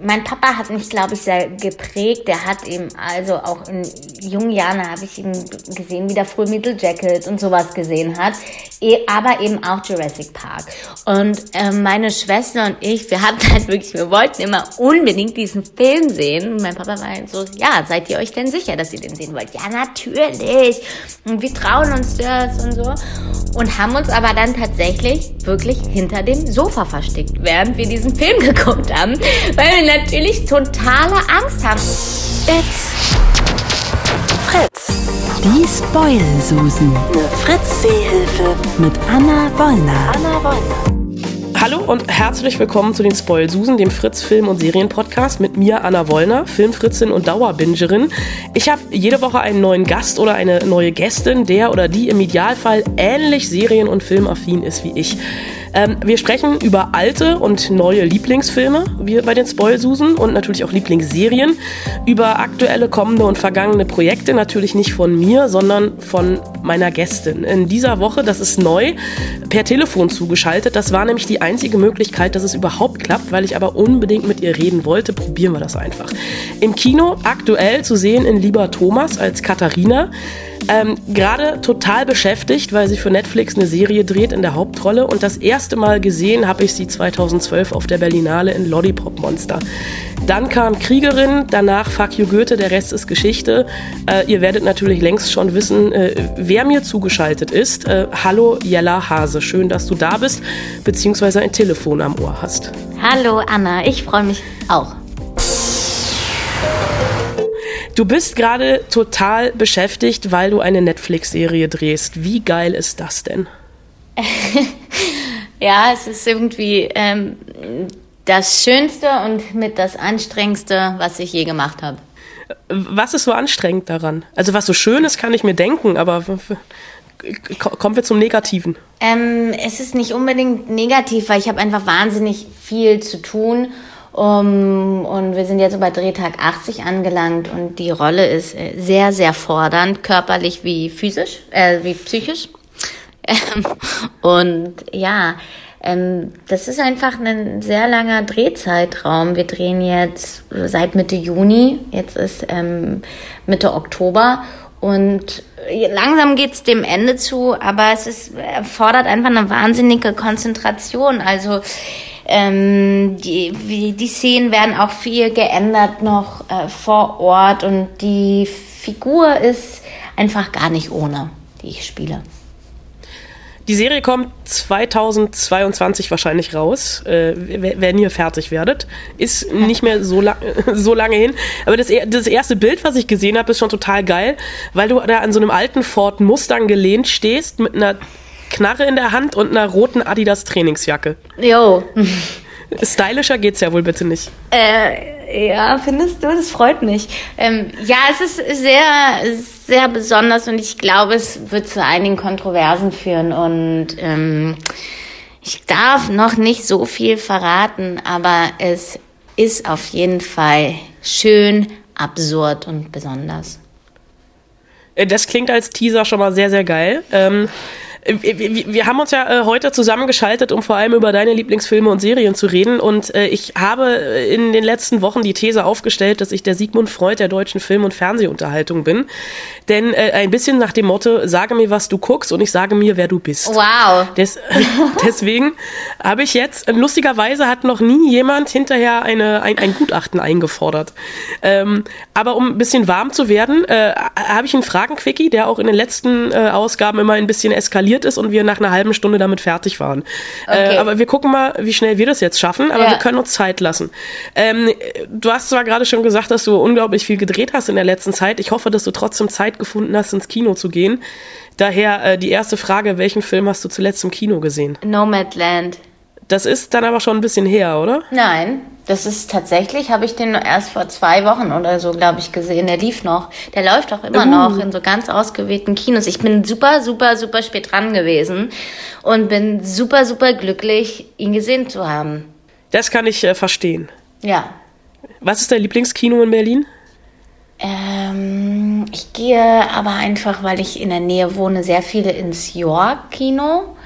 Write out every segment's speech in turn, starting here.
Mein Papa hat mich, glaube ich, sehr geprägt. Der hat eben, also auch in jungen Jahren habe ich ihn gesehen, wie der Full Metal Jacket und sowas gesehen hat. E, aber eben auch Jurassic Park. Und äh, meine Schwester und ich, wir hatten halt wirklich, wir wollten immer unbedingt diesen Film sehen. Und mein Papa war halt so, ja, seid ihr euch denn sicher, dass ihr den sehen wollt? Ja, natürlich. Und wir trauen uns das und so. Und haben uns aber dann tatsächlich wirklich hinter dem Sofa versteckt, während wir diesen Film geguckt haben. Weil wir natürlich totale Angst haben. It's Fritz. Die Spoil-Susen. Eine Fritz-Seehilfe. Mit Anna Wollner. Anna Wollner. Hallo und herzlich willkommen zu den Spoil-Susen, dem Fritz-Film- und Serienpodcast mit mir, Anna Wollner, Filmfritzin und Dauerbingerin. Ich habe jede Woche einen neuen Gast oder eine neue Gästin, der oder die im Idealfall ähnlich serien- und filmaffin ist wie ich. Ähm, wir sprechen über alte und neue Lieblingsfilme, wie bei den Spoilsusen und natürlich auch Lieblingsserien, über aktuelle, kommende und vergangene Projekte, natürlich nicht von mir, sondern von meiner Gästin. In dieser Woche, das ist neu, per Telefon zugeschaltet. Das war nämlich die einzige Möglichkeit, dass es überhaupt klappt, weil ich aber unbedingt mit ihr reden wollte. Probieren wir das einfach. Im Kino aktuell zu sehen in Lieber Thomas als Katharina. Ähm, Gerade total beschäftigt, weil sie für Netflix eine Serie dreht in der Hauptrolle. Und das erste Mal gesehen habe ich sie 2012 auf der Berlinale in Lollipop Monster. Dann kam Kriegerin, danach Fuck You Goethe, der Rest ist Geschichte. Äh, ihr werdet natürlich längst schon wissen, äh, wer mir zugeschaltet ist. Äh, hallo Jella Hase, schön, dass du da bist, beziehungsweise ein Telefon am Ohr hast. Hallo Anna, ich freue mich auch. Du bist gerade total beschäftigt, weil du eine Netflix-Serie drehst. Wie geil ist das denn? ja, es ist irgendwie ähm, das Schönste und mit das Anstrengendste, was ich je gemacht habe. Was ist so anstrengend daran? Also was so schön ist, kann ich mir denken, aber kommen wir zum Negativen. Ähm, es ist nicht unbedingt negativ, weil ich habe einfach wahnsinnig viel zu tun um, und wir sind jetzt bei Drehtag 80 angelangt und die Rolle ist äh, sehr, sehr fordernd, körperlich wie physisch, äh, wie psychisch. und ja, ähm, das ist einfach ein sehr langer Drehzeitraum. Wir drehen jetzt seit Mitte Juni, jetzt ist ähm, Mitte Oktober und langsam geht's dem Ende zu, aber es ist, erfordert einfach eine wahnsinnige Konzentration. Also ähm, die, die Szenen werden auch viel geändert noch äh, vor Ort und die Figur ist einfach gar nicht ohne, die ich spiele. Die Serie kommt 2022 wahrscheinlich raus, äh, wenn ihr fertig werdet. Ist nicht mehr so, lang, so lange hin. Aber das, das erste Bild, was ich gesehen habe, ist schon total geil, weil du da an so einem alten Ford Mustang gelehnt stehst mit einer Knarre in der Hand und einer roten Adidas Trainingsjacke. Jo. Stylischer geht's ja wohl bitte nicht. Äh, ja, findest du? Das freut mich. Ähm, ja, es ist sehr, sehr besonders und ich glaube, es wird zu einigen Kontroversen führen und ähm, ich darf noch nicht so viel verraten, aber es ist auf jeden Fall schön, absurd und besonders. Äh, das klingt als Teaser schon mal sehr, sehr geil. Ähm, wir, wir haben uns ja äh, heute zusammengeschaltet, um vor allem über deine Lieblingsfilme und Serien zu reden. Und äh, ich habe in den letzten Wochen die These aufgestellt, dass ich der Sigmund Freud der deutschen Film- und Fernsehunterhaltung bin. Denn äh, ein bisschen nach dem Motto, sage mir, was du guckst und ich sage mir, wer du bist. Wow. Des, deswegen habe ich jetzt, lustigerweise hat noch nie jemand hinterher eine, ein, ein Gutachten eingefordert. Ähm, aber um ein bisschen warm zu werden, äh, habe ich einen Fragenquickie, der auch in den letzten äh, Ausgaben immer ein bisschen eskaliert passiert ist und wir nach einer halben Stunde damit fertig waren. Äh, okay. Äh, aber wir gucken mal, wie schnell wir das jetzt schaffen, aber ja. wir können uns Zeit lassen. Ähm, du hast zwar gerade schon gesagt, dass du unglaublich viel gedreht hast in der letzten Zeit. Ich hoffe, dass du trotzdem Zeit gefunden hast, ins Kino zu gehen. Daher äh, die erste Frage, welchen Film hast du zuletzt im Kino gesehen? Nomadland. Das ist dann aber schon ein bisschen her, oder? Nein, das ist tatsächlich, habe ich den erst vor zwei Wochen oder so, glaube ich, gesehen. Der lief noch. Der läuft auch immer uh. noch in so ganz ausgewählten Kinos. Ich bin super, super, super spät dran gewesen und bin super, super glücklich, ihn gesehen zu haben. Das kann ich äh, verstehen. Ja. Was ist dein Lieblingskino in Berlin? Ähm, ich gehe aber einfach, weil ich in der Nähe wohne, sehr viele ins York-Kino.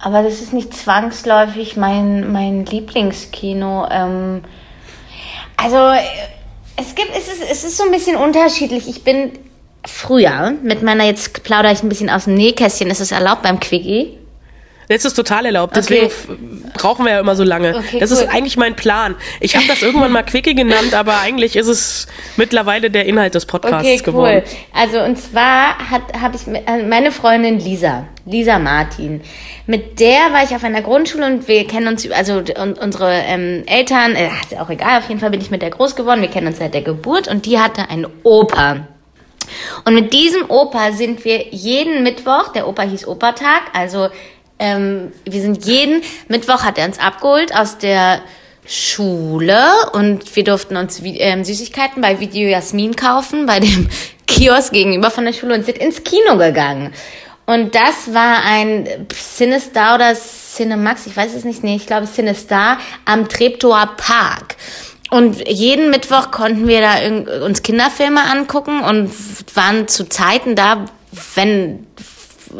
Aber das ist nicht zwangsläufig mein, mein Lieblingskino. Ähm, Also, es gibt, es ist, es ist so ein bisschen unterschiedlich. Ich bin früher mit meiner, jetzt plaudere ich ein bisschen aus dem Nähkästchen, ist es erlaubt beim Quickie? Das ist total erlaubt, deswegen Okay. brauchen wir ja immer so lange. Okay, das cool. ist eigentlich mein Plan. Ich habe das irgendwann mal Quickie genannt, aber eigentlich ist es mittlerweile der Inhalt des Podcasts Okay, geworden. cool. Also und zwar habe ich äh, meine Freundin Lisa, Lisa Martin, mit der war ich auf einer Grundschule und wir kennen uns, also und unsere ähm, Eltern, äh, ist ja auch egal, auf jeden Fall bin ich mit der groß geworden, wir kennen uns seit der Geburt und die hatte einen Opa. Und mit diesem Opa sind wir jeden Mittwoch, der Opa hieß Opertag, also ähm, wir sind jeden Mittwoch hat er uns abgeholt aus der Schule und wir durften uns ähm, Süßigkeiten bei Video Jasmin kaufen, bei dem Kiosk gegenüber von der Schule und sind ins Kino gegangen. Und das war ein Cinestar oder Cinemax, ich weiß es nicht, nee, ich glaube Cinestar am Treptower Park. Und jeden Mittwoch konnten wir da uns Kinderfilme angucken und waren zu Zeiten da, wenn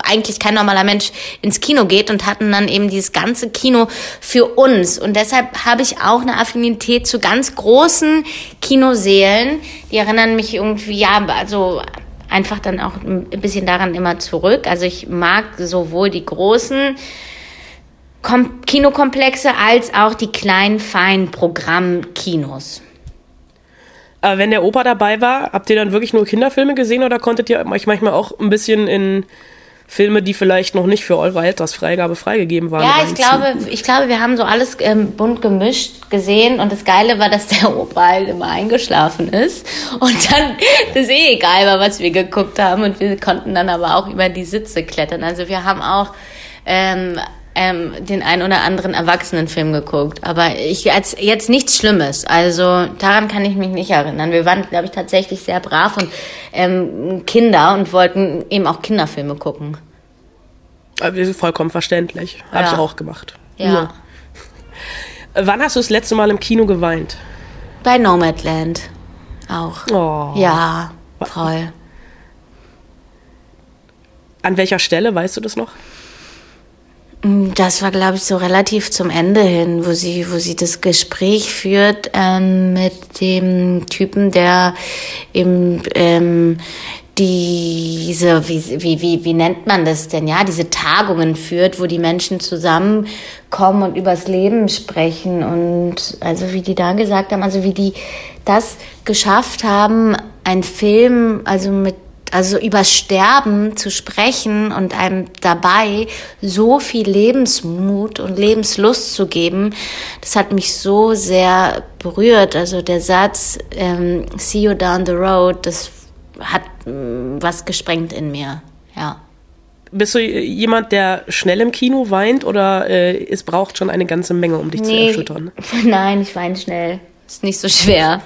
eigentlich kein normaler Mensch ins Kino geht und hatten dann eben dieses ganze Kino für uns. Und deshalb habe ich auch eine Affinität zu ganz großen Kinosälen. Die erinnern mich irgendwie, ja, also einfach dann auch ein bisschen daran immer zurück. Also ich mag sowohl die großen Kom Kinokomplexe als auch die kleinen, feinen Programmkinos. Aber wenn der Opa dabei war, habt ihr dann wirklich nur Kinderfilme gesehen oder konntet ihr euch manchmal auch ein bisschen in Filme, die vielleicht noch nicht für eure Altersfreigabe freigegeben waren? Ja, ich glaube, ich glaube, wir haben so alles ähm, bunt gemischt gesehen und das Geile war, dass der Opa halt immer eingeschlafen ist und dann das eh egal war, was wir geguckt haben und wir konnten dann aber auch über die Sitze klettern. Also wir haben auch ähm, ähm, den ein oder anderen Erwachsenenfilm geguckt, aber ich als jetzt nichts Schlimmes. Also daran kann ich mich nicht erinnern. Wir waren, glaube ich, tatsächlich sehr brav und ähm, Kinder und wollten eben auch Kinderfilme gucken. Aber ist vollkommen verständlich. Hab Ja. ich auch gemacht. Ja. Nur. Äh, Wann hast du das letzte Mal im Kino geweint? Bei Nomadland auch. Oh. Ja, voll. An welcher Stelle, weißt du das noch? Das war, glaube ich, so relativ zum Ende hin, wo sie, wo sie das Gespräch führt ähm, mit dem Typen, der eben ähm, diese, wie, wie, wie, wie nennt man das denn, ja, diese Tagungen führt, wo die Menschen zusammenkommen und übers Leben sprechen und also wie die da gesagt haben, also wie die das geschafft haben, ein Film, also mit also über Sterben zu sprechen und einem dabei so viel Lebensmut und Lebenslust zu geben, das hat mich so sehr berührt. Also der Satz ähm, "See you down the road", das hat mm, was gesprengt in mir. Ja. Bist du jemand, der schnell im Kino weint oder äh, es braucht schon eine ganze Menge, um dich zu erschüttern? Nein, ich weine schnell. Ist nicht so schwer.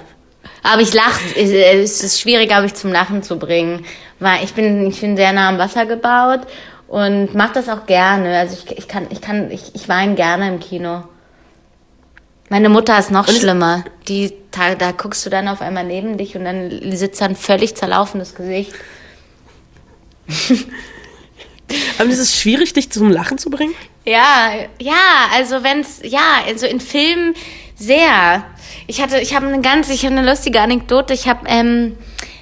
Aber ich lache. Es ist schwierig, glaube ich, zum Lachen zu bringen. Weil ich bin, ich bin sehr nah am Wasser gebaut und mache das auch gerne. Also ich, ich kann, ich kann, ich, ich weine gerne im Kino. Meine Mutter ist noch Und es- schlimmer. Die, da, da guckst du dann auf einmal neben dich und dann sitzt da ein völlig zerlaufenes Gesicht. Aber es ist schwierig, dich zum Lachen zu bringen? Ja, ja, also wenn's, ja, also in Filmen sehr. Ich hatte, ich habe eine ganz, ich habe eine lustige Anekdote. Ich habe, ähm,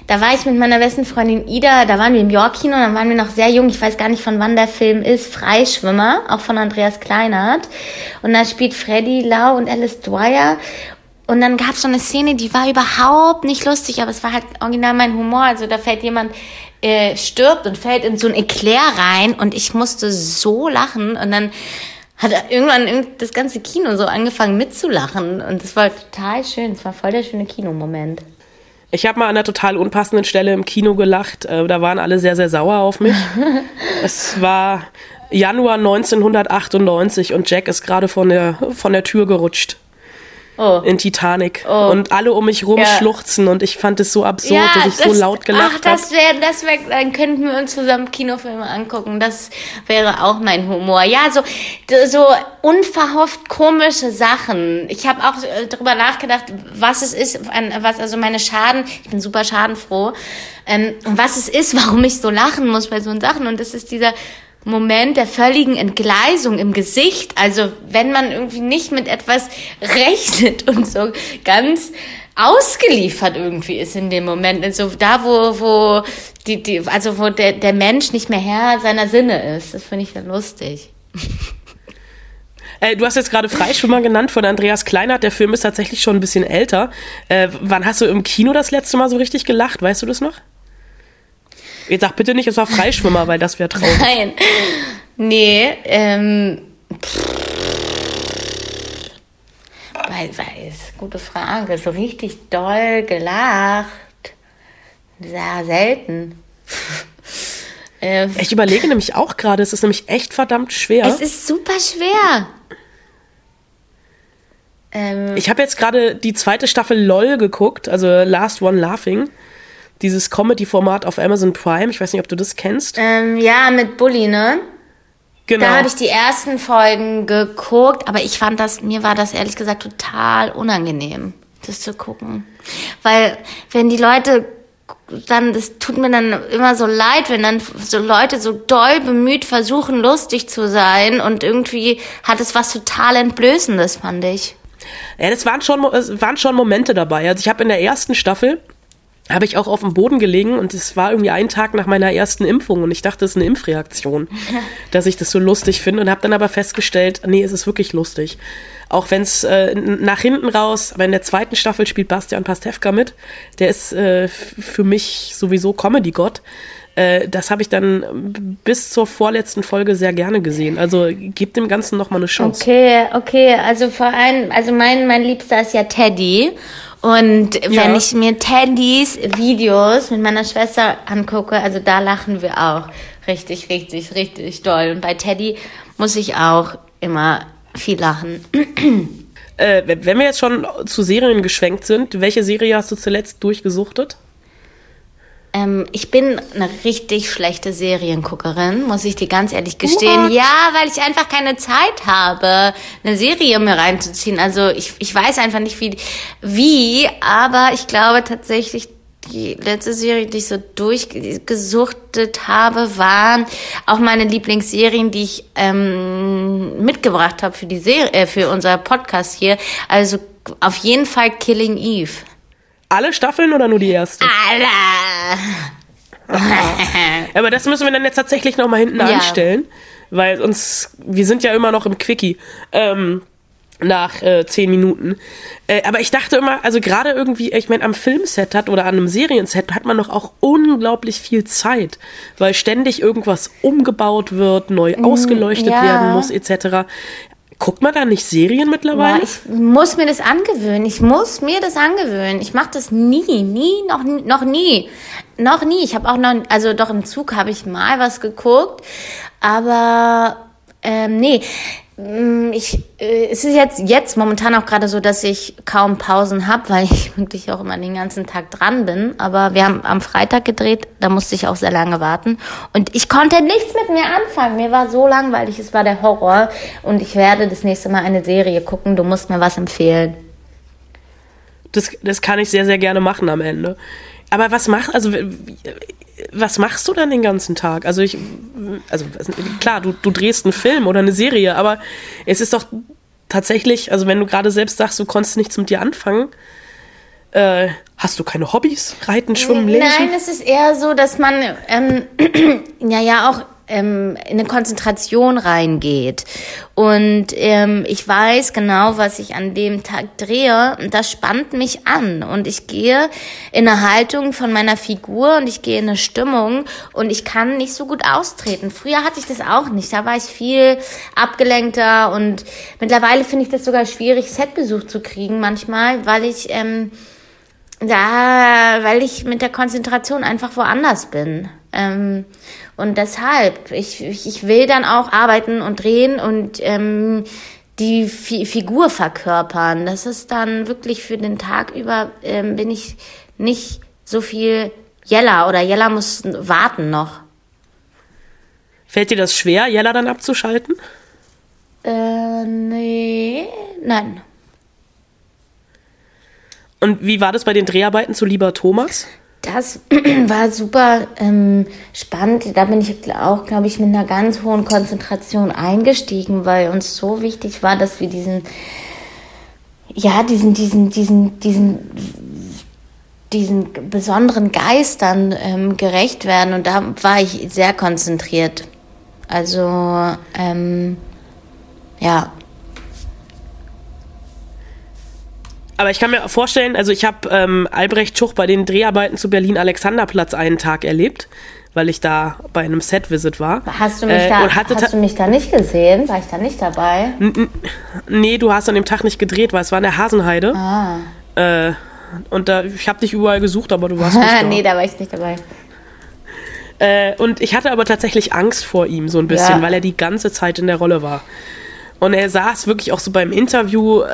da war ich mit meiner besten Freundin Ida, da waren wir im York-Kino, dann waren wir noch sehr jung, ich weiß gar nicht von wann der Film ist, Freischwimmer, auch von Andreas Kleinert. Und da spielt Freddy Lau und Alice Dwyer. Und dann gab es so eine Szene, die war überhaupt nicht lustig, aber es war halt original mein Humor. Also da fällt jemand, äh, stirbt und fällt in so ein Eklat rein und ich musste so lachen und dann hat irgendwann irgend- das ganze Kino so angefangen mitzulachen und das war total schön. Es war voll der schöne Kinomoment. Ich habe mal an einer total unpassenden Stelle im Kino gelacht. Äh, da waren alle sehr, sehr sauer auf mich. es war Januar 1998 und Jack ist gerade von der, von der Tür gerutscht. Oh. In Titanic. Und alle um mich rum Ja. schluchzen und ich fand es so absurd, dass ich so laut Ach, gelacht habe. das wäre, das wäre, dann könnten wir uns zusammen Kinofilme angucken. Das wäre auch mein Humor. Ja, so, so unverhofft komische Sachen. Ich habe auch äh, darüber nachgedacht, was es ist, was also meine Schaden. Ich bin super schadenfroh. Ähm, was es ist, warum ich so lachen muss bei so Sachen. Und das ist dieser Moment der völligen Entgleisung im Gesicht. Also wenn man irgendwie nicht mit etwas rechnet und so ganz ausgeliefert irgendwie ist in dem Moment. Also da, wo, wo die, die, also wo der, der Mensch nicht mehr Herr seiner Sinne ist. Das finde ich ja lustig. Äh, du hast jetzt gerade Freischwimmer genannt von Andreas Kleinert. Der Film ist tatsächlich schon ein bisschen älter. Äh, wann hast du im Kino das letzte Mal so richtig gelacht? Weißt du das noch? Jetzt sag bitte nicht, es war Freischwimmer, weil das wäre traurig. Nein. Nee, ähm. Weil, weiß, gute Frage. So richtig doll gelacht. Sehr selten. Äh, ich überlege nämlich auch gerade, es ist nämlich echt verdammt schwer. Es ist super schwer. Ähm, ich habe jetzt gerade die zweite Staffel LOL geguckt, also Last One Laughing. Dieses Comedy-Format auf Amazon Prime. Ich weiß nicht, ob du das kennst. Ähm, ja, mit Bully, ne? Genau. Da habe ich die ersten Folgen geguckt, aber ich fand das, mir war das ehrlich gesagt total unangenehm, das zu gucken. Weil, wenn die Leute dann, das tut mir dann immer so leid, wenn dann so Leute so doll bemüht versuchen, lustig zu sein und irgendwie hat es was total Entblößendes, fand ich. Ja, das waren schon, es waren schon Momente dabei. Also ich habe in der ersten Staffel habe ich auch auf dem Boden gelegen und es war irgendwie ein Tag nach meiner ersten Impfung und ich dachte, es ist eine Impfreaktion, dass ich das so lustig finde und habe dann aber festgestellt, nee, es ist wirklich lustig. Auch wenn es äh, nach hinten raus, aber in der zweiten Staffel spielt Bastian Pastewka mit, der ist äh, für mich sowieso Comedy-Gott. Äh, das habe ich dann bis zur vorletzten Folge sehr gerne gesehen. Also gebt dem Ganzen noch mal eine Chance. Okay, okay. Also vor allem, also mein, mein Liebster ist ja Teddy. Und wenn ja. ich mir Teddys Videos mit meiner Schwester angucke, also da lachen wir auch richtig, richtig, richtig doll. Und bei Teddy muss ich auch immer viel lachen. Äh, wenn wir jetzt schon zu Serien geschwenkt sind, welche Serie hast du zuletzt durchgesuchtet? Ähm, ich bin eine richtig schlechte Serienguckerin, muss ich dir ganz ehrlich gestehen. What? Ja, weil ich einfach keine Zeit habe, eine Serie mir reinzuziehen. Also ich, ich weiß einfach nicht, wie, wie, aber ich glaube tatsächlich, die letzte Serie, die ich so durchgesuchtet habe, waren auch meine Lieblingsserien, die ich ähm, mitgebracht habe für die Serie, äh, für unser Podcast hier. Also auf jeden Fall Killing Eve. Alle Staffeln oder nur die erste? Alle. Aber das müssen wir dann jetzt tatsächlich noch mal hinten ja. anstellen, weil uns, wir sind ja immer noch im Quickie. Ähm, nach äh, zehn Minuten. Äh, aber ich dachte immer, also gerade irgendwie, ich meine, am Filmset hat oder an einem Serienset hat man doch auch unglaublich viel Zeit, weil ständig irgendwas umgebaut wird, neu mm, ausgeleuchtet ja. werden muss, etc. Guckt man da nicht Serien mittlerweile? Ja, ich muss mir das angewöhnen. Ich muss mir das angewöhnen. Ich mache das nie, nie, noch, noch nie. Noch nie. Ich habe auch noch, also doch im Zug habe ich mal was geguckt, aber ähm, nee. Mm, ich, äh, es ist jetzt, jetzt momentan auch gerade so, dass ich kaum Pausen habe, weil ich wirklich auch immer den ganzen Tag dran bin. Aber wir haben am Freitag gedreht, da musste ich auch sehr lange warten. Und ich konnte nichts mit mir anfangen. Mir war so langweilig, es war der Horror. Und ich werde das nächste Mal eine Serie gucken. Du musst mir was empfehlen. Das, das kann ich sehr, sehr gerne machen am Ende. Aber was macht, also was machst du dann den ganzen Tag? Also ich, also klar, du, du drehst einen Film oder eine Serie, aber es ist doch tatsächlich, also wenn du gerade selbst sagst, du konntest nichts mit dir anfangen, äh, hast du keine Hobbys? Reiten, Schwimmen, Lesen? Nein, es ist eher so, dass man ähm, ja ja auch ähm, in eine Konzentration reingeht. Und ähm, ich weiß genau, was ich an dem Tag drehe. Und das spannt mich an. Und ich gehe in eine Haltung von meiner Figur und ich gehe in eine Stimmung und ich kann nicht so gut austreten. Früher hatte ich das auch nicht. Da war ich viel abgelenkter und mittlerweile finde ich das sogar schwierig, Setbesuch zu kriegen manchmal, weil ich ähm, da, weil ich mit der Konzentration einfach woanders bin. Ähm, und deshalb, ich, ich will dann auch arbeiten und drehen und ähm, die Fi Figur verkörpern. Das ist dann wirklich für den Tag über, ähm, bin ich nicht so viel Jella oder Jella muss warten noch. Fällt dir das schwer, Jella dann abzuschalten? Äh, nee, nein. Und wie war das bei den Dreharbeiten zu Lieber Thomas? Das war super ähm, spannend. Da bin ich auch, glaube ich, mit einer ganz hohen Konzentration eingestiegen, weil uns so wichtig war, dass wir diesen, ja, diesen, diesen, diesen, diesen, diesen besonderen Geistern ähm, gerecht werden. Und da war ich sehr konzentriert. Also, ähm, ja, Aber ich kann mir vorstellen, also ich habe ähm, Albrecht Schuch bei den Dreharbeiten zu Berlin Alexanderplatz einen Tag erlebt, weil ich da bei einem Set-Visit war. Hast du mich, äh, da, hast du mich da nicht gesehen? War ich da nicht dabei? nee, du hast an dem Tag nicht gedreht, weil es war in der Hasenheide. Ah. Äh, und da, ich habe dich überall gesucht, aber du warst nicht da. nee, da war ich nicht dabei. Äh, und ich hatte aber tatsächlich Angst vor ihm so ein bisschen, ja. weil er die ganze Zeit in der Rolle war. Und er saß wirklich auch so beim Interview, äh,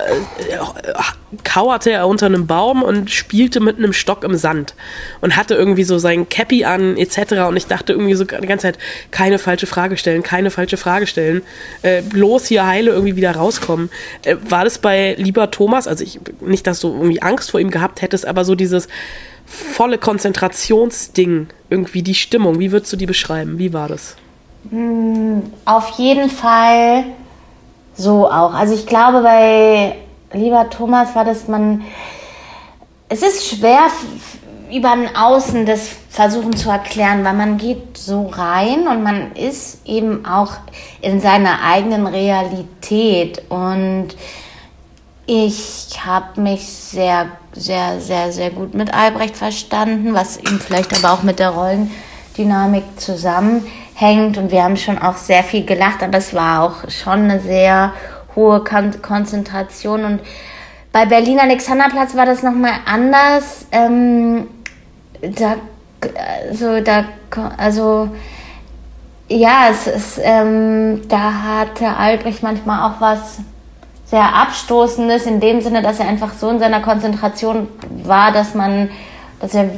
kauerte er unter einem Baum und spielte mit einem Stock im Sand und hatte irgendwie so sein Cappy an etc. Und ich dachte irgendwie so die ganze Zeit, keine falsche Frage stellen, keine falsche Frage stellen, äh, bloß hier heile irgendwie wieder rauskommen. Äh, war das bei lieber Thomas, also ich, nicht, dass du irgendwie Angst vor ihm gehabt hättest, aber so dieses volle Konzentrationsding, irgendwie die Stimmung, wie würdest du die beschreiben? Wie war das? Hm, auf jeden Fall so auch. Also ich glaube, bei lieber Thomas war das man. Es ist schwer über ein Außen das versuchen zu erklären, weil man geht so rein und man ist eben auch in seiner eigenen Realität und ich habe mich sehr, sehr, sehr, sehr gut mit Albrecht verstanden, was ihm vielleicht aber auch mit der Rollendynamik zusammenhängt hängt und wir haben schon auch sehr viel gelacht, aber es war auch schon eine sehr hohe Kon Konzentration und bei Berlin Alexanderplatz war das nochmal anders. Ähm, da, also, da, also, ja, es ist, ähm, da hatte Albrecht manchmal auch was sehr Abstoßendes, in dem Sinne, dass er einfach so in seiner Konzentration war, dass man, dass er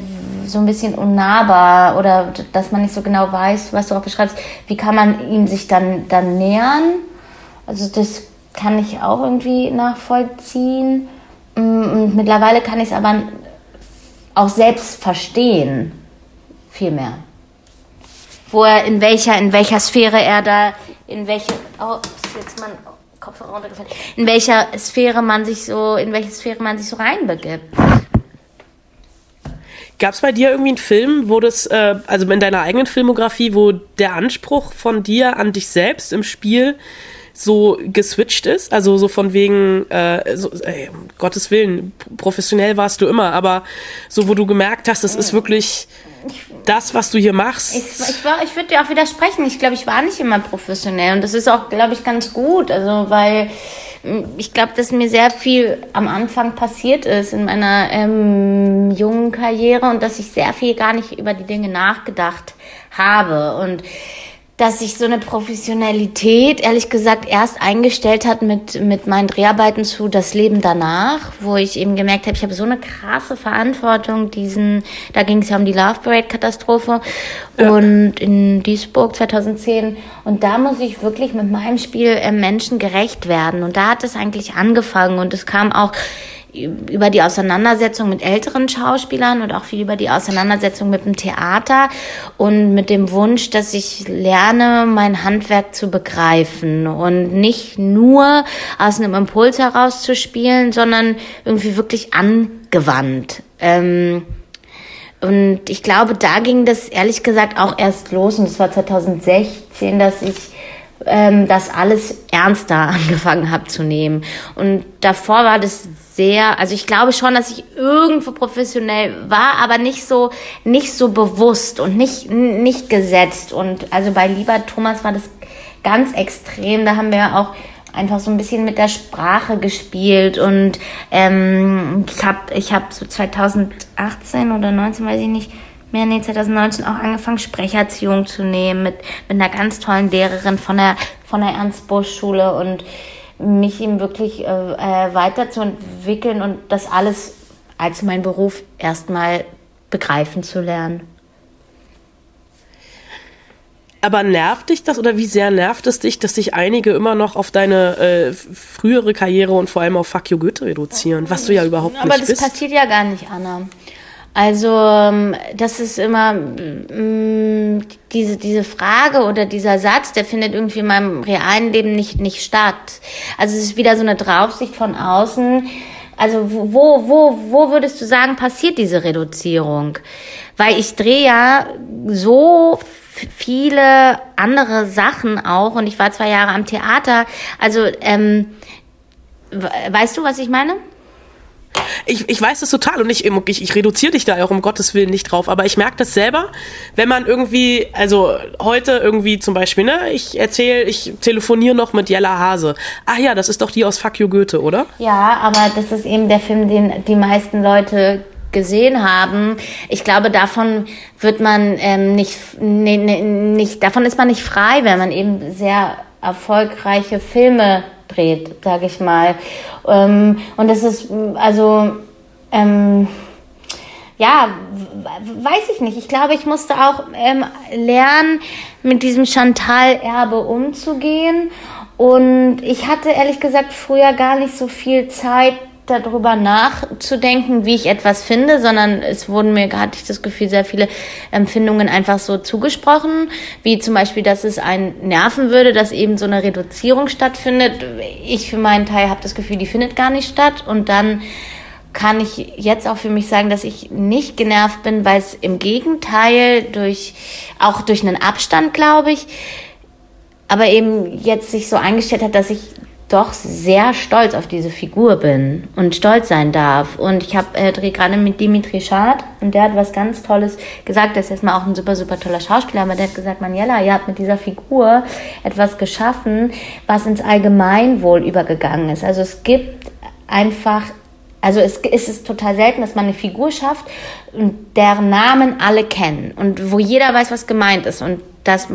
so ein bisschen unnahbar oder dass man nicht so genau weiß, was du auch beschreibst. Wie kann man ihm sich dann, dann nähern? Also das kann ich auch irgendwie nachvollziehen. Mm, und mittlerweile kann ich es aber auch selbst verstehen. Viel mehr. Wo er, in welcher, in welcher Sphäre er da, in welche, oh, ist jetzt mein Kopfhörer runtergefallen, in welcher Sphäre man sich so, in welche Sphäre man sich so reinbegibt. Gab es bei dir irgendwie einen Film, wo das, äh, also in deiner eigenen Filmografie, wo der Anspruch von dir an dich selbst im Spiel so geswitcht ist? Also so von wegen, äh, so, ey, um Gottes Willen, professionell warst du immer, aber so, wo du gemerkt hast, es ist wirklich das, was du hier machst. Ich, ich, ich würde dir auch widersprechen. Ich glaube, ich war nicht immer professionell und das ist auch, glaube ich, ganz gut. Also, weil ich glaube, dass mir sehr viel am Anfang passiert ist in meiner ähm, jungen Karriere und dass ich sehr viel gar nicht über die Dinge nachgedacht habe. Und dass sich so eine Professionalität, ehrlich gesagt, erst eingestellt hat mit, mit meinen Dreharbeiten zu Das Leben danach, wo ich eben gemerkt habe, ich habe so eine krasse Verantwortung, diesen, da ging es ja um die Love Parade-Katastrophe ja. und in Duisburg 2010. Und da muss ich wirklich mit meinem Spiel äh, Menschen gerecht werden. Und da hat es eigentlich angefangen und es kam auch über die Auseinandersetzung mit älteren Schauspielern und auch viel über die Auseinandersetzung mit dem Theater und mit dem Wunsch, dass ich lerne, mein Handwerk zu begreifen und nicht nur aus einem Impuls heraus zu spielen, sondern irgendwie wirklich angewandt. Ähm, und ich glaube, da ging das ehrlich gesagt auch erst los und es war 2016, dass ich ähm, das alles ernster angefangen habe zu nehmen. Und davor war das sehr, also ich glaube schon, dass ich irgendwo professionell war, aber nicht so, nicht so bewusst und nicht, nicht gesetzt. Und also bei Lieber Thomas war das ganz extrem. Da haben wir auch einfach so ein bisschen mit der Sprache gespielt und ähm, ich habe ich hab so 2018 oder 19, weiß ich nicht, mehr, nee, 2019 auch angefangen, Sprecherziehung zu nehmen mit, mit einer ganz tollen Lehrerin von der, von der Ernst-Busch-Schule und mich ihm wirklich äh, äh, weiterzuentwickeln und das alles als mein Beruf erstmal begreifen zu lernen. Aber nervt dich das oder wie sehr nervt es dich, dass sich einige immer noch auf deine äh, frühere Karriere und vor allem auf Fuck You Goethe reduzieren, was du ja überhaupt Aber nicht bist? Aber das passiert ja gar nicht, Anna. Also ähm, das ist immer mh, mm, diese, diese Frage oder dieser Satz, der findet irgendwie in meinem realen Leben nicht, nicht statt. Also es ist wieder so eine Draufsicht von außen. Also wo, wo, wo würdest du sagen, passiert diese Reduzierung? Weil ich drehe ja so viele andere Sachen auch und ich war zwei Jahre am Theater. Also ähm, weißt du, was ich meine? Ich, ich weiß das total und ich, ich, ich reduziere dich da auch um Gottes Willen nicht drauf, aber ich merke das selber, wenn man irgendwie, also heute irgendwie zum Beispiel, ne, ich erzähle, ich telefoniere noch mit Jella Hase. Ach ja, das ist doch die aus Fuck You Goethe, oder? Ja, aber das ist eben der Film, den die meisten Leute gesehen haben. Ich glaube, davon wird man ähm, nicht, nee, nee, nicht, davon ist man nicht frei, wenn man eben sehr erfolgreiche Filme dreht, sage ich mal. Ähm, und das ist, also, ähm, ja, weiß ich nicht. Ich glaube, ich musste auch ähm, lernen, mit diesem Chantal-Erbe umzugehen. Und ich hatte ehrlich gesagt früher gar nicht so viel Zeit, darüber nachzudenken, wie ich etwas finde, sondern es wurden mir, hatte ich das Gefühl, sehr viele Empfindungen einfach so zugesprochen, wie zum Beispiel, dass es einen nerven würde, dass eben so eine Reduzierung stattfindet. Ich für meinen Teil habe das Gefühl, die findet gar nicht statt und dann kann ich jetzt auch für mich sagen, dass ich nicht genervt bin, weil es im Gegenteil durch, auch durch einen Abstand, glaube ich, aber eben jetzt sich so eingestellt hat, dass ich doch sehr stolz auf diese Figur bin und stolz sein darf. Und ich habe äh, gerade mit Dimitri Schad und der hat was ganz Tolles gesagt. Der ist erstmal auch ein super, super toller Schauspieler, aber der hat gesagt, Maniela, ihr habt mit dieser Figur etwas geschaffen, was ins Allgemeinwohl übergegangen ist. Also es gibt einfach also es, es ist total selten, dass man eine Figur schafft, deren Namen alle kennen und wo jeder weiß, was gemeint ist. Und das,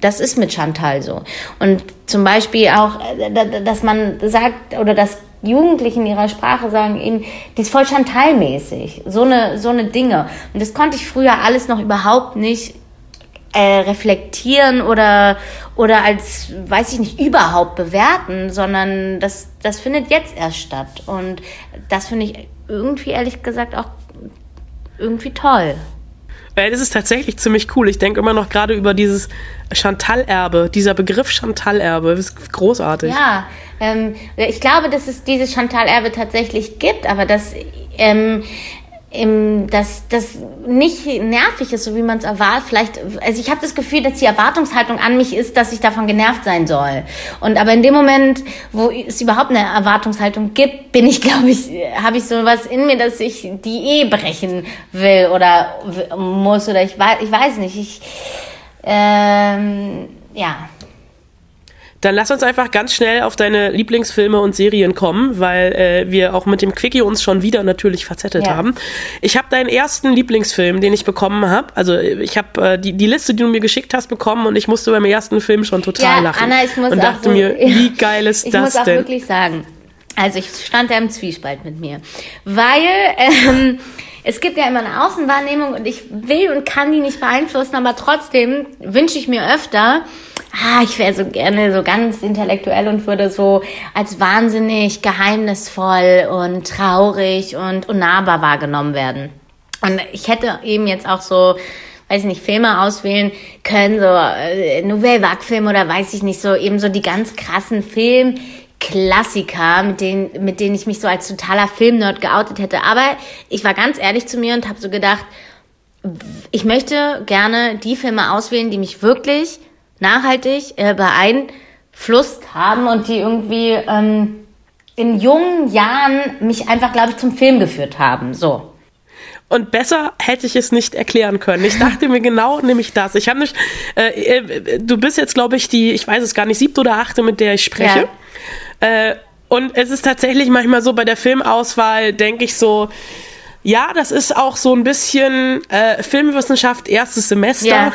das ist mit Chantal so. Und zum Beispiel auch, äh, dass man sagt, oder dass Jugendliche in ihrer Sprache sagen eben, die ist voll Chantal-mäßig. So eine, so eine Dinge. Und das konnte ich früher alles noch überhaupt nicht äh, reflektieren oder, oder als, weiß ich nicht, überhaupt bewerten, sondern das, das findet jetzt erst statt. Und das finde ich irgendwie, ehrlich gesagt, auch irgendwie toll. Äh, das ist tatsächlich ziemlich cool. Ich denke immer noch gerade über dieses Chantal-Erbe, dieser Begriff Chantal-Erbe. Ist großartig. Ja, ähm, ich glaube, dass es dieses Chantal-Erbe tatsächlich gibt, aber dass ähm, im, dass das nicht nervig ist, so wie man es erwartet. Vielleicht, also ich habe das Gefühl, dass die Erwartungshaltung an mich ist, dass ich davon genervt sein soll. Und aber in dem Moment, wo es überhaupt eine Erwartungshaltung gibt, bin ich, glaube ich, habe ich sowas in mir, dass ich die eh brechen will oder muss oder ich weiß, ich weiß nicht. Ich ähm, ja. Dann lass uns einfach ganz schnell auf deine Lieblingsfilme und Serien kommen, weil äh, wir auch mit dem Quickie uns schon wieder natürlich verzettelt ja. haben. Ich habe deinen ersten Lieblingsfilm, den ich bekommen habe. Also ich habe äh, die, die Liste, die du mir geschickt hast, bekommen und ich musste beim ersten Film schon total ja, lachen. Anna, ich muss und dachte so, mir, wie geil ist ich das muss auch denn? wirklich sagen, also ich stand da im Zwiespalt mit mir, weil ähm, es gibt ja immer eine Außenwahrnehmung und ich will und kann die nicht beeinflussen, aber trotzdem wünsche ich mir öfter, ah, ich wäre so gerne so ganz intellektuell und würde so als wahnsinnig geheimnisvoll und traurig und unnahbar wahrgenommen werden. Und ich hätte eben jetzt auch so, weiß ich nicht, Filme auswählen können, so äh, Nouvelle Vague-Film oder weiß ich nicht, so eben so die ganz krassen Filmklassiker, mit denen, mit denen ich mich so als totaler Filmnerd geoutet hätte. Aber ich war ganz ehrlich zu mir und habe so gedacht, ich möchte gerne die Filme auswählen, die mich wirklich nachhaltig äh, beeinflusst haben und die irgendwie ähm, in jungen Jahren mich einfach, glaube ich, zum Film geführt haben. So. Und besser hätte ich es nicht erklären können. Ich dachte mir genau nämlich das. Ich habe nicht, äh, äh, du bist jetzt, glaube ich, die, ich weiß es gar nicht, siebte oder achte, mit der ich spreche. Ja. Äh, und es ist tatsächlich manchmal so bei der Filmauswahl, denke ich so, ja, das ist auch so ein bisschen äh, Filmwissenschaft erstes Semester. Ja.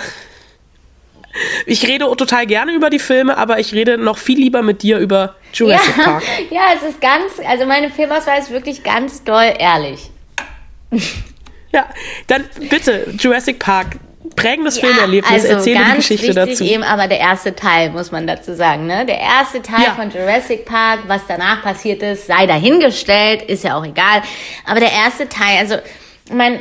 Ich rede total gerne über die Filme, aber ich rede noch viel lieber mit dir über Jurassic ja, Park. Ja, es ist ganz, also meine Filmauswahl ist wirklich ganz doll ehrlich. Ja, dann bitte, Jurassic Park. Prägendes ja, Filmerlebnis, also erzähle ganz die Geschichte wichtig dazu. eben aber der erste Teil, muss man dazu sagen. Ne? Der erste Teil Ja. von Jurassic Park, was danach passiert ist, sei dahingestellt, ist ja auch egal. Aber der erste Teil, also, ich mein,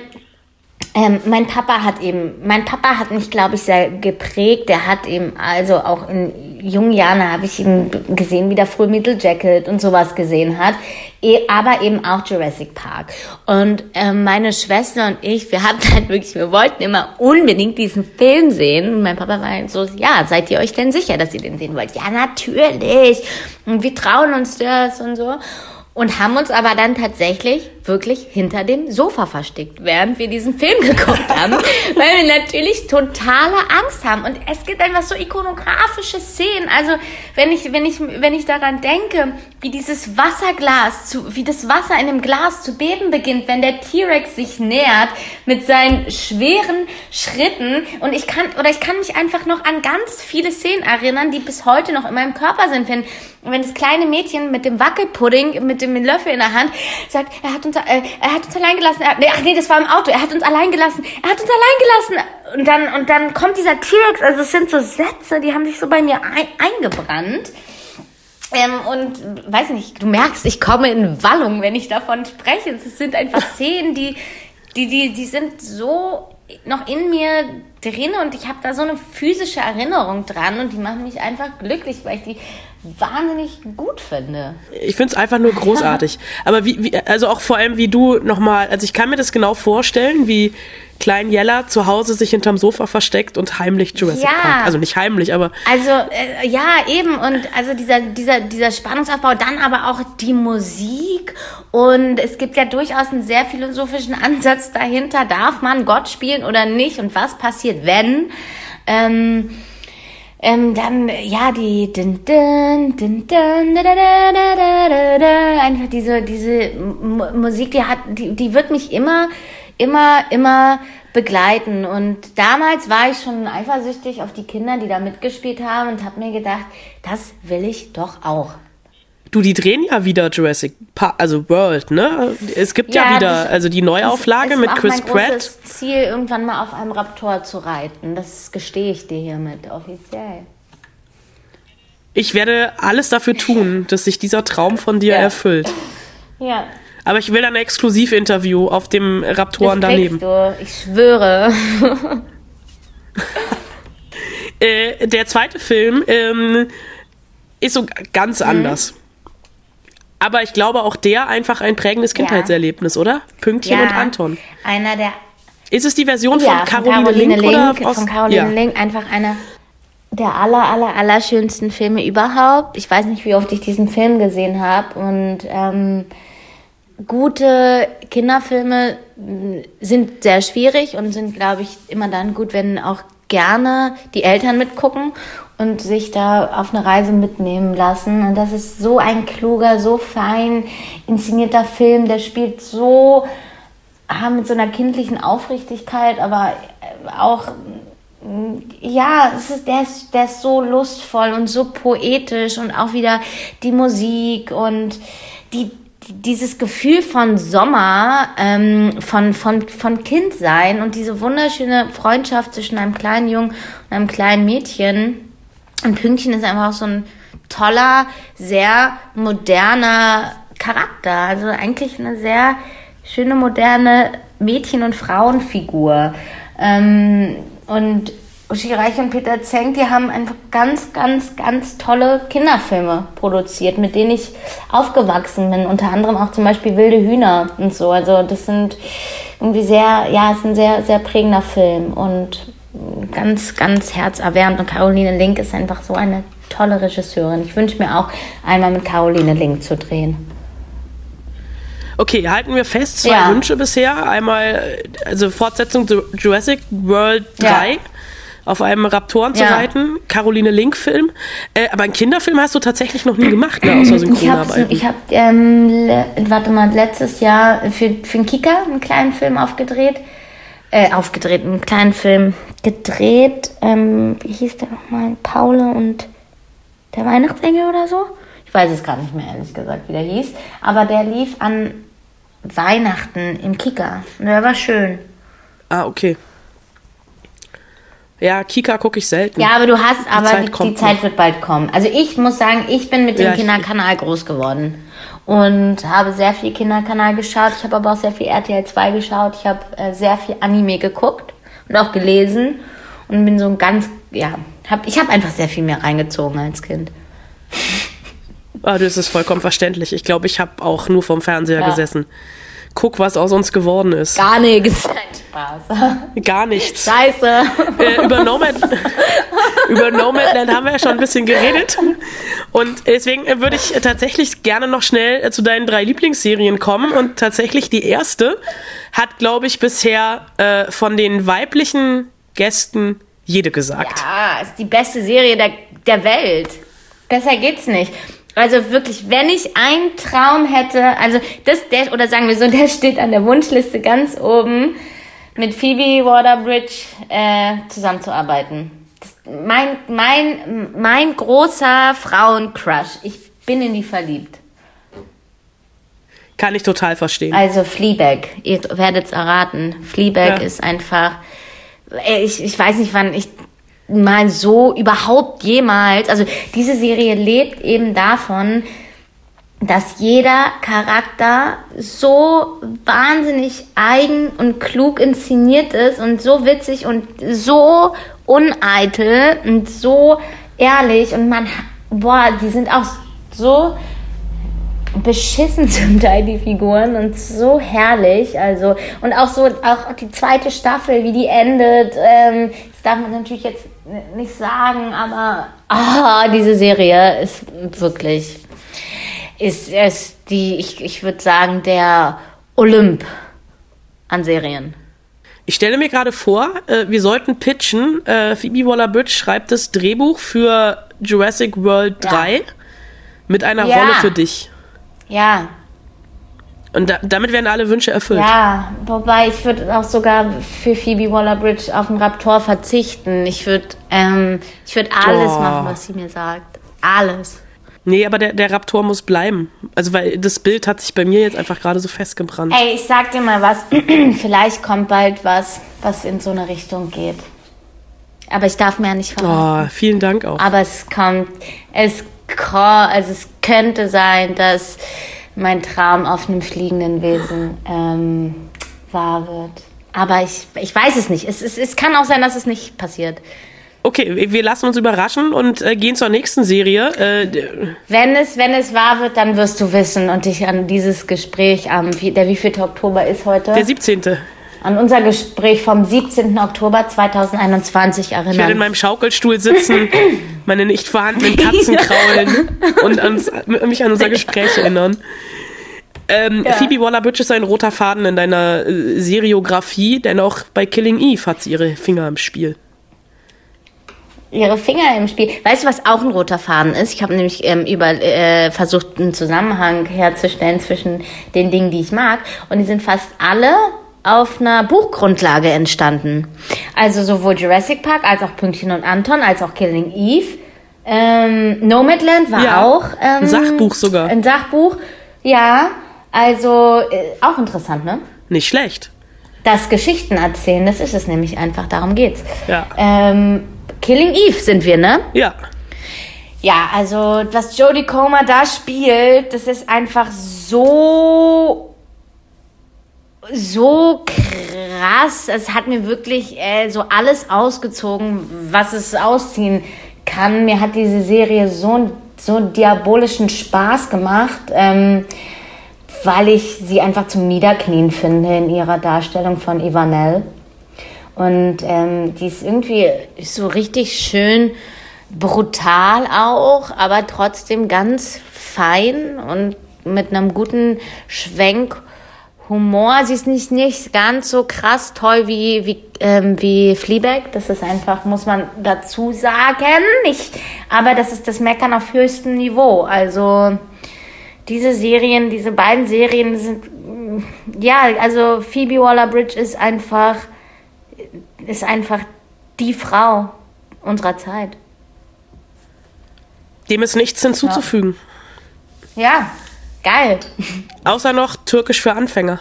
Ähm, mein Papa hat eben, mein Papa hat mich, glaube ich, sehr geprägt. Der hat eben, also auch in jungen Jahren habe ich ihn gesehen, wie der früh Middle Jacket und sowas gesehen hat. E, aber eben auch Jurassic Park. Und äh, meine Schwester und ich, wir hatten halt wirklich, wir wollten immer unbedingt diesen Film sehen. Und mein Papa war so, ja, seid ihr euch denn sicher, dass ihr den sehen wollt? Ja, natürlich. Und wir trauen uns das und so und haben uns aber dann tatsächlich wirklich hinter dem Sofa versteckt, während wir diesen Film geguckt haben, weil wir natürlich totale Angst haben. Und es gibt einfach so ikonografische Szenen, also wenn ich wenn ich wenn ich daran denke, wie dieses Wasserglas zu wie das Wasser in dem Glas zu beben beginnt, wenn der T-Rex sich nähert mit seinen schweren Schritten. Und ich kann oder ich kann mich einfach noch an ganz viele Szenen erinnern, die bis heute noch in meinem Körper sind, wenn wenn das kleine Mädchen mit dem Wackelpudding mit dem Löffel in der Hand sagt, er hat uns, äh, er hat uns allein gelassen. Er, nee, ach nee, das war im Auto. Er hat uns allein gelassen. Er hat uns allein gelassen. Und dann, und dann kommt dieser T-Rex. Also es sind so Sätze, die haben sich so bei mir ein, eingebrannt. Ähm, und weiß nicht, du merkst, ich komme in Wallung, wenn ich davon spreche. Es sind einfach Szenen, die, die, die, die sind so noch in mir drin und ich habe da so eine physische Erinnerung dran und die machen mich einfach glücklich, weil ich die wahnsinnig gut finde. Ich finde es einfach nur großartig. Aber wie, wie, also auch vor allem, wie du nochmal, also ich kann mir das genau vorstellen, wie Klein Jella zu Hause sich hinterm Sofa versteckt und heimlich Jurassic ja. Park. Also nicht heimlich, aber. Also, äh, ja, eben. Und also dieser, dieser, dieser Spannungsaufbau, dann aber auch die Musik. Und es gibt ja durchaus einen sehr philosophischen Ansatz dahinter. Darf man Gott spielen oder nicht? Und was passiert, wenn? Ähm, ähm, dann, ja, die din, din, din, din, da, da, da, da, einfach diese, diese Musik, die hat, die, die wird mich immer, immer, immer begleiten. Und damals war ich schon eifersüchtig auf die Kinder, die da mitgespielt haben und habe mir gedacht, das will ich doch auch. Du, die drehen ja wieder Jurassic Park, also World, ne? Es gibt ja, ja wieder, das, also die Neuauflage mit Chris Pratt. mein Pratt. Ziel, irgendwann mal auf einem Raptor zu reiten. Das gestehe ich dir hiermit offiziell. Ich werde alles dafür tun, dass sich dieser Traum von dir ja. erfüllt. Ja. Aber ich will ein Exklusivinterview auf dem Raptoren das daneben. Du. Ich schwöre. äh, der zweite Film ähm, ist so ganz mhm. anders. Aber ich glaube auch der einfach ein prägendes Kindheitserlebnis, ja. oder? Pünktchen ja, und Anton. Einer der. Ist es die Version ja, von, Caroline von Caroline Link, Link oder aus, von Caroline Link einfach einer der aller aller aller schönsten Filme überhaupt. Ich weiß nicht, wie oft ich diesen Film gesehen habe und ähm, gute Kinderfilme sind sehr schwierig und sind, glaube ich, immer dann gut, wenn auch gerne die Eltern mitgucken und sich da auf eine Reise mitnehmen lassen. Und das ist so ein kluger, so fein inszenierter Film, der spielt so ah, mit so einer kindlichen Aufrichtigkeit, aber auch ja, es ist, der, ist, der ist so lustvoll und so poetisch und auch wieder die Musik und die, dieses Gefühl von Sommer, ähm, von, von, von Kindsein und diese wunderschöne Freundschaft zwischen einem kleinen Jungen und einem kleinen Mädchen und Pünktchen ist einfach so ein toller, sehr moderner Charakter. Also eigentlich eine sehr schöne, moderne Mädchen- und Frauenfigur. Ähm, und Uschi Reich und Peter Zenk, die haben einfach ganz, ganz, ganz tolle Kinderfilme produziert, mit denen ich aufgewachsen bin. Unter anderem auch zum Beispiel Wilde Hühner und so. Also das sind irgendwie sehr, ja, es ist ein sehr, sehr prägender Film. Und ganz, ganz herzerwärmend. Und Caroline Link ist einfach so eine tolle Regisseurin. Ich wünsche mir auch einmal mit Caroline Link zu drehen. Okay, halten wir fest, zwei ja. Wünsche bisher. Einmal, also Fortsetzung Jurassic World 3. Ja. Auf einem Raptoren zu ja. reiten, Caroline Link-Film. Äh, aber einen Kinderfilm hast du tatsächlich noch nie gemacht, ne, außer Synchronarbeit. Ich habe, hab, ähm, warte mal, letztes Jahr für, für den Kika einen kleinen Film aufgedreht äh, aufgedreht, einen kleinen Film gedreht. Ähm, wie hieß der nochmal? Paule und der Weihnachtsengel oder so? Ich weiß es gerade nicht mehr, ehrlich gesagt, wie der hieß. Aber der lief an Weihnachten im Kika. Und der war schön. Ah, okay. Ja, Kika gucke ich selten. Ja, aber du hast, aber die Zeit, die, die Zeit wird bald kommen. Also ich muss sagen, ich bin mit dem ja, Kinderkanal groß geworden. Und habe sehr viel Kinderkanal geschaut. Ich habe aber auch sehr viel RTL 2 geschaut. Ich habe äh, sehr viel Anime geguckt und auch gelesen und bin so ein ganz, ja, hab, ich habe einfach sehr viel mehr reingezogen als Kind. Ah, das ist vollkommen verständlich. Ich glaube, ich habe auch nur vom Fernseher ja. gesessen. Guck, was aus uns geworden ist. Gar nichts. Spaß. Gar nichts. Scheiße. Äh, über, Nomad, über Nomadland haben wir ja schon ein bisschen geredet. Und deswegen würde ich tatsächlich gerne noch schnell zu deinen drei Lieblingsserien kommen. Und tatsächlich die erste hat, glaube ich, bisher äh, von den weiblichen Gästen jede gesagt. Ja, ist die beste Serie der, der Welt. Besser geht's nicht. Also wirklich, wenn ich einen Traum hätte, also das, der, oder sagen wir so, der steht an der Wunschliste ganz oben, mit Phoebe Waterbridge äh, zusammenzuarbeiten. Mein, mein, mein großer Frauencrush. Ich bin in die verliebt. Kann ich total verstehen. Also Fleabag, ihr werdet es erraten. Fleabag ja. ist einfach, äh, ich, ich weiß nicht wann, ich mal so überhaupt jemals. Also diese Serie lebt eben davon, dass jeder Charakter so wahnsinnig eigen und klug inszeniert ist und so witzig und so uneitel und so ehrlich und man, boah, die sind auch so beschissen zum Teil die Figuren und so herrlich also und auch so auch die zweite Staffel wie die endet ähm, das darf man natürlich jetzt nicht sagen aber ah, diese Serie ist wirklich ist es die ich, ich würde sagen der Olymp an Serien ich stelle mir gerade vor, äh, wir sollten pitchen. Äh, Phoebe Waller-Bridge schreibt das Drehbuch für Jurassic World 3 ja. mit einer ja. Rolle für dich. Ja. Und da, damit werden alle Wünsche erfüllt. Ja, wobei ich würde auch sogar für Phoebe Waller-Bridge auf den Raptor verzichten. Ich würde ähm, würd alles oh. machen, was sie mir sagt. Alles. Nee, aber der, der Raptor muss bleiben. Also, weil das Bild hat sich bei mir jetzt einfach gerade so festgebrannt. Ey, ich sag dir mal was. Vielleicht kommt bald was, was in so eine Richtung geht. Aber ich darf mir ja nicht verraten. Oh, vielen Dank auch. Aber es kommt, es also es könnte sein, dass mein Traum auf einem fliegenden Wesen ähm, wahr wird. Aber ich, ich weiß es nicht. Es, es, es kann auch sein, dass es nicht passiert. Okay, wir lassen uns überraschen und äh, gehen zur nächsten Serie. Äh, wenn, es, wenn es wahr wird, dann wirst du wissen und dich an dieses Gespräch am, der wievielte Oktober ist heute? Der 17 an unser Gespräch vom 17. Oktober 2021 erinnern. Ich werde in meinem Schaukelstuhl sitzen, meine nicht vorhandenen Katzen kraulen und ans, mich an unser Gespräch erinnern. Ähm, ja. Phoebe Waller-Bridge ist ein roter Faden in deiner äh, Seriografie, denn auch bei Killing Eve hat sie ihre Finger im Spiel. Ihre Finger im Spiel. Weißt du, was auch ein roter Faden ist? Ich habe nämlich ähm, über, äh, versucht, einen Zusammenhang herzustellen zwischen den Dingen, die ich mag. Und die sind fast alle auf einer Buchgrundlage entstanden. Also sowohl Jurassic Park als auch Pünktchen und Anton, als auch Killing Eve. Ähm, Nomadland war ja, auch ähm, ein Sachbuch sogar. Ein Sachbuch, ja. Also äh, auch interessant, ne? Nicht schlecht. Das Geschichten erzählen, das ist es nämlich einfach. Darum geht's. Ja. Ähm, Killing Eve sind wir, ne? Ja. Ja, also was Jodie Comer da spielt, das ist einfach so so krass. Es hat mir wirklich äh, so alles ausgezogen, was es ausziehen kann. Mir hat diese Serie so, so diabolischen Spaß gemacht, ähm, weil ich sie einfach zum Niederknien finde in ihrer Darstellung von Ivanel. Und ähm, die ist irgendwie so richtig schön brutal auch, aber trotzdem ganz fein und mit einem guten Schwenk Humor. Sie ist nicht, nicht ganz so krass toll wie, wie, ähm, wie Fleabag. Das ist einfach, muss man dazu sagen. Nicht, aber das ist das Meckern auf höchstem Niveau. Also diese Serien, diese beiden Serien sind, ja, also Phoebe Waller-Bridge ist einfach, ist einfach die Frau unserer Zeit. Dem ist nichts hinzuzufügen. Ja, ja Geil. Außer noch Türkisch für Anfänger.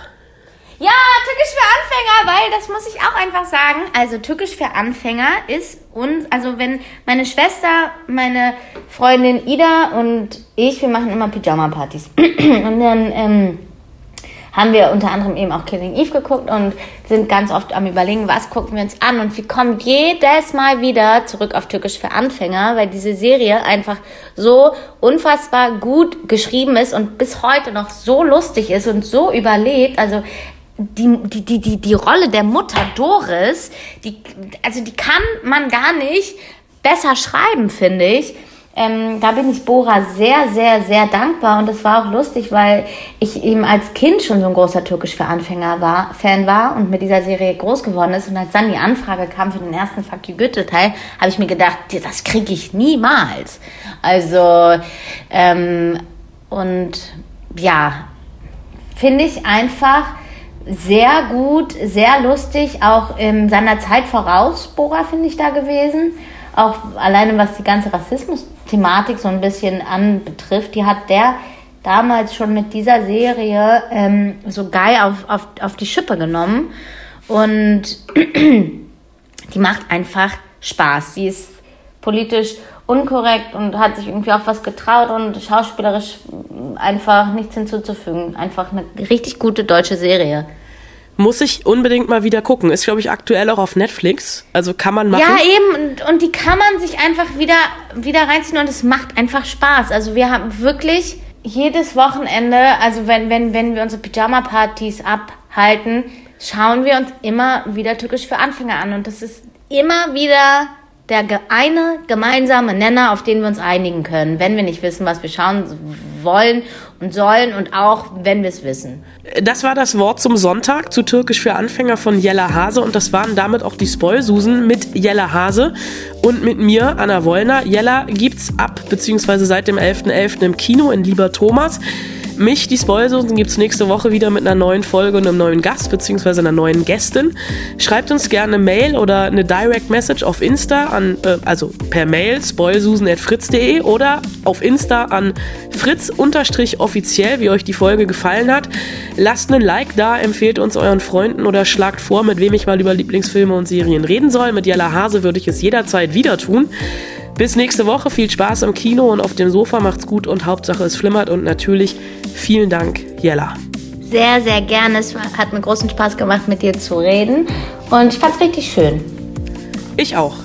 Ja, Türkisch für Anfänger, weil das muss ich auch einfach sagen. Also Türkisch für Anfänger ist uns, also wenn meine Schwester, meine Freundin Ida und ich, wir machen immer Pyjama-Partys. und dann ähm, haben wir unter anderem eben auch Killing Eve geguckt und sind ganz oft am überlegen, was gucken wir uns an und wir kommen jedes Mal wieder zurück auf Türkisch für Anfänger, weil diese Serie einfach so unfassbar gut geschrieben ist und bis heute noch so lustig ist und so überlebt. Also die, die, die, die, die Rolle der Mutter Doris, die, also die kann man gar nicht besser schreiben, finde ich. Ähm, da bin ich Bora sehr, sehr, sehr dankbar und das war auch lustig, weil ich eben als Kind schon so ein großer Türkisch für Anfänger war, Fan war und mit dieser Serie groß geworden ist und als dann die Anfrage kam für den ersten Fuck You Goethe Teil, habe ich mir gedacht, das kriege ich niemals. Also ähm, und ja, finde ich einfach sehr gut, sehr lustig, auch in seiner Zeit voraus, Bora finde ich da gewesen. Auch alleine was die ganze Rassismus-Thematik so ein bisschen anbetrifft, die hat der damals schon mit dieser Serie ähm, so geil auf, auf, auf die Schippe genommen. Und die macht einfach Spaß. Sie ist politisch unkorrekt und hat sich irgendwie auch was getraut und schauspielerisch einfach nichts hinzuzufügen. Einfach eine richtig gute deutsche Serie. Muss ich unbedingt mal wieder gucken. Ist, glaube ich, aktuell auch auf Netflix. Also kann man machen. Ja, eben. Und, und die kann man sich einfach wieder, wieder reinziehen und es macht einfach Spaß. Also wir haben wirklich jedes Wochenende, also wenn, wenn, wenn wir unsere Pyjama-Partys abhalten, schauen wir uns immer wieder Türkisch für Anfänger an. Und das ist immer wieder der eine gemeinsame Nenner, auf den wir uns einigen können, wenn wir nicht wissen, was wir schauen wollen und sollen und auch wenn wir es wissen. Das war das Wort zum Sonntag zu Türkisch für Anfänger von Jella Hase und das waren damit auch die Spoilsusen mit Jella Hase und mit mir, Anna Wollner. Jella gibt's ab, beziehungsweise seit dem 11.11. .11. im Kino in Lieber Thomas. Mich, die Spoilsoßen, gibt es nächste Woche wieder mit einer neuen Folge und einem neuen Gast bzw. einer neuen Gästin. Schreibt uns gerne eine Mail oder eine Direct Message auf Insta an, äh, also per Mail spoilsusen.fritz.de oder auf Insta an fritz-offiziell, wie euch die Folge gefallen hat. Lasst einen Like da, empfehlt uns euren Freunden oder schlagt vor, mit wem ich mal über Lieblingsfilme und Serien reden soll. Mit Jella Hase würde ich es jederzeit wieder tun. Bis nächste Woche. Viel Spaß im Kino und auf dem Sofa. Macht's gut und Hauptsache es flimmert. Und natürlich vielen Dank, Jella. Sehr, sehr gerne. Es hat mir großen Spaß gemacht, mit dir zu reden. Und ich fand's richtig schön. Ich auch.